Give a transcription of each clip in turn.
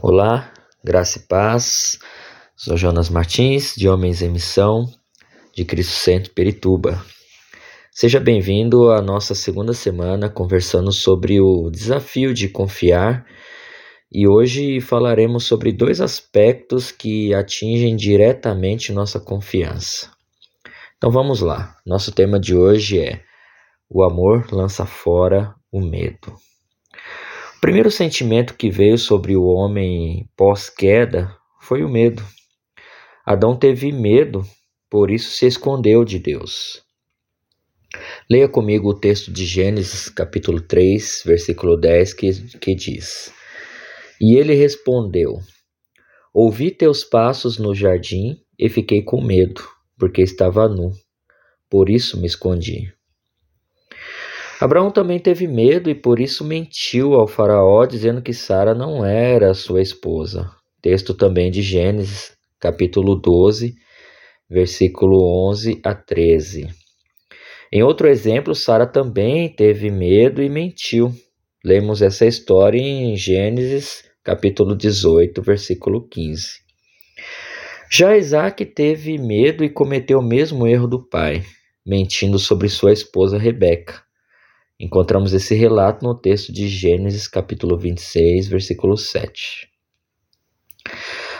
Olá, graça e paz. Sou Jonas Martins, de Homens em Missão, de Cristo Centro Perituba. Seja bem-vindo à nossa segunda semana conversando sobre o desafio de confiar e hoje falaremos sobre dois aspectos que atingem diretamente nossa confiança. Então vamos lá. Nosso tema de hoje é: O amor lança fora o medo. O primeiro sentimento que veio sobre o homem pós-queda foi o medo. Adão teve medo, por isso se escondeu de Deus. Leia comigo o texto de Gênesis, capítulo 3, versículo 10, que, que diz: E ele respondeu: Ouvi teus passos no jardim e fiquei com medo, porque estava nu. Por isso me escondi. Abraão também teve medo e por isso mentiu ao Faraó, dizendo que Sara não era sua esposa. Texto também de Gênesis, capítulo 12, versículo 11 a 13. Em outro exemplo, Sara também teve medo e mentiu. Lemos essa história em Gênesis, capítulo 18, versículo 15. Já Isaac teve medo e cometeu o mesmo erro do pai, mentindo sobre sua esposa Rebeca. Encontramos esse relato no texto de Gênesis, capítulo 26, versículo 7.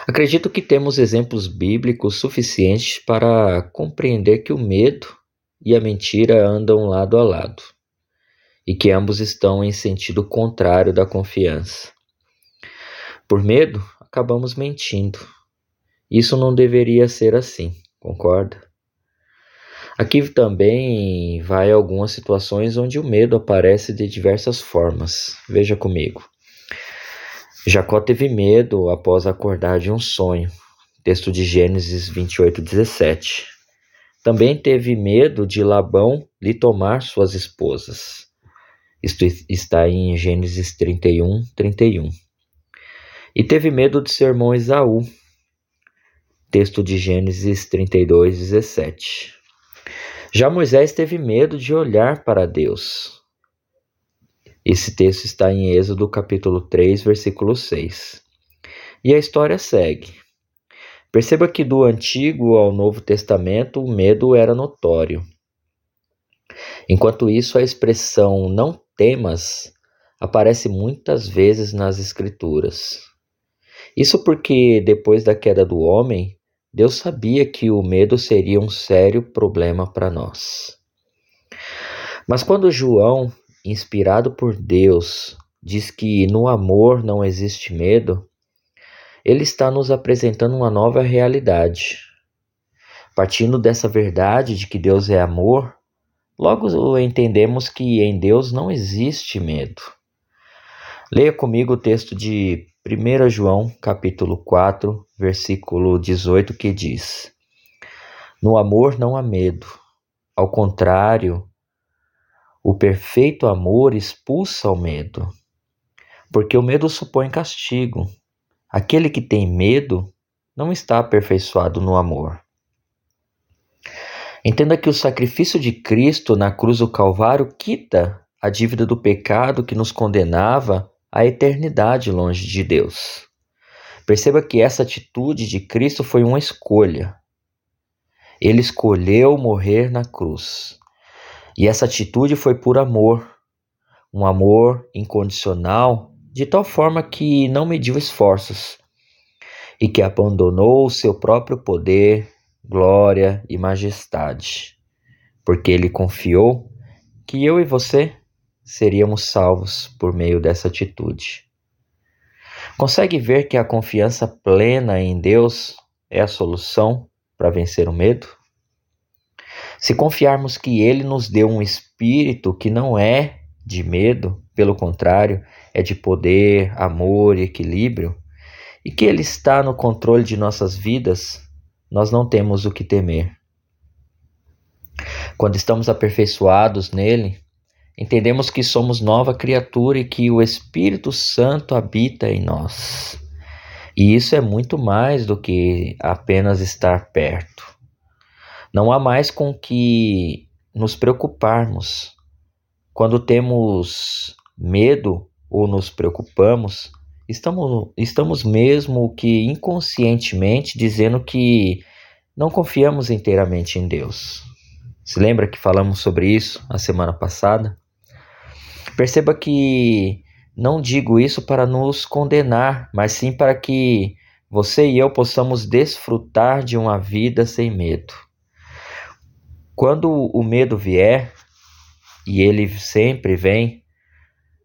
Acredito que temos exemplos bíblicos suficientes para compreender que o medo e a mentira andam lado a lado e que ambos estão em sentido contrário da confiança. Por medo, acabamos mentindo. Isso não deveria ser assim, concorda? Aqui também vai algumas situações onde o medo aparece de diversas formas. Veja comigo. Jacó teve medo após acordar de um sonho. Texto de Gênesis 28, 17. Também teve medo de Labão lhe tomar suas esposas. Isto está em Gênesis 31, 31. E teve medo de seu irmão Esaú. Texto de Gênesis 32, 17. Já Moisés teve medo de olhar para Deus. Esse texto está em Êxodo capítulo 3, versículo 6. E a história segue. Perceba que do Antigo ao Novo Testamento o medo era notório. Enquanto isso, a expressão não temas aparece muitas vezes nas Escrituras. Isso porque, depois da queda do homem, Deus sabia que o medo seria um sério problema para nós. Mas quando João, inspirado por Deus, diz que no amor não existe medo, ele está nos apresentando uma nova realidade. Partindo dessa verdade de que Deus é amor, logo entendemos que em Deus não existe medo. Leia comigo o texto de 1 João capítulo 4, versículo 18, que diz: No amor não há medo. Ao contrário, o perfeito amor expulsa o medo, porque o medo supõe castigo. Aquele que tem medo não está aperfeiçoado no amor. Entenda que o sacrifício de Cristo na cruz do Calvário quita a dívida do pecado que nos condenava a eternidade longe de Deus. Perceba que essa atitude de Cristo foi uma escolha. Ele escolheu morrer na cruz. E essa atitude foi por amor, um amor incondicional, de tal forma que não mediu esforços e que abandonou o seu próprio poder, glória e majestade, porque ele confiou que eu e você seríamos salvos por meio dessa atitude. Consegue ver que a confiança plena em Deus é a solução para vencer o medo? Se confiarmos que Ele nos deu um espírito que não é de medo, pelo contrário, é de poder, amor e equilíbrio, e que Ele está no controle de nossas vidas, nós não temos o que temer. Quando estamos aperfeiçoados nele, Entendemos que somos nova criatura e que o Espírito Santo habita em nós. E isso é muito mais do que apenas estar perto. Não há mais com que nos preocuparmos. Quando temos medo ou nos preocupamos, estamos, estamos mesmo que inconscientemente dizendo que não confiamos inteiramente em Deus. Se lembra que falamos sobre isso a semana passada? Perceba que não digo isso para nos condenar, mas sim para que você e eu possamos desfrutar de uma vida sem medo. Quando o medo vier, e ele sempre vem,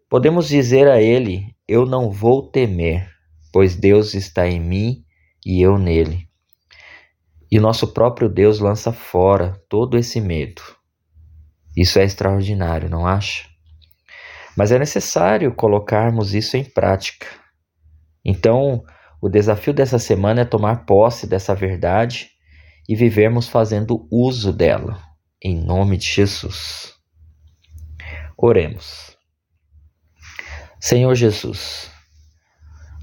podemos dizer a ele: Eu não vou temer, pois Deus está em mim e eu nele. E nosso próprio Deus lança fora todo esse medo. Isso é extraordinário, não acha? Mas é necessário colocarmos isso em prática. Então, o desafio dessa semana é tomar posse dessa verdade e vivermos fazendo uso dela, em nome de Jesus. Oremos. Senhor Jesus,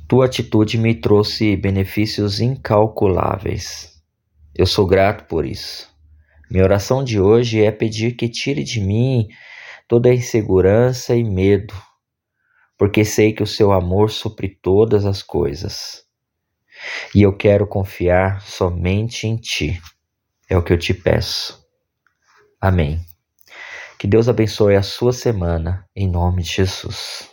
tua atitude me trouxe benefícios incalculáveis. Eu sou grato por isso. Minha oração de hoje é pedir que tire de mim toda insegurança e medo, porque sei que o seu amor supre todas as coisas e eu quero confiar somente em Ti. É o que eu te peço. Amém. Que Deus abençoe a sua semana, em nome de Jesus.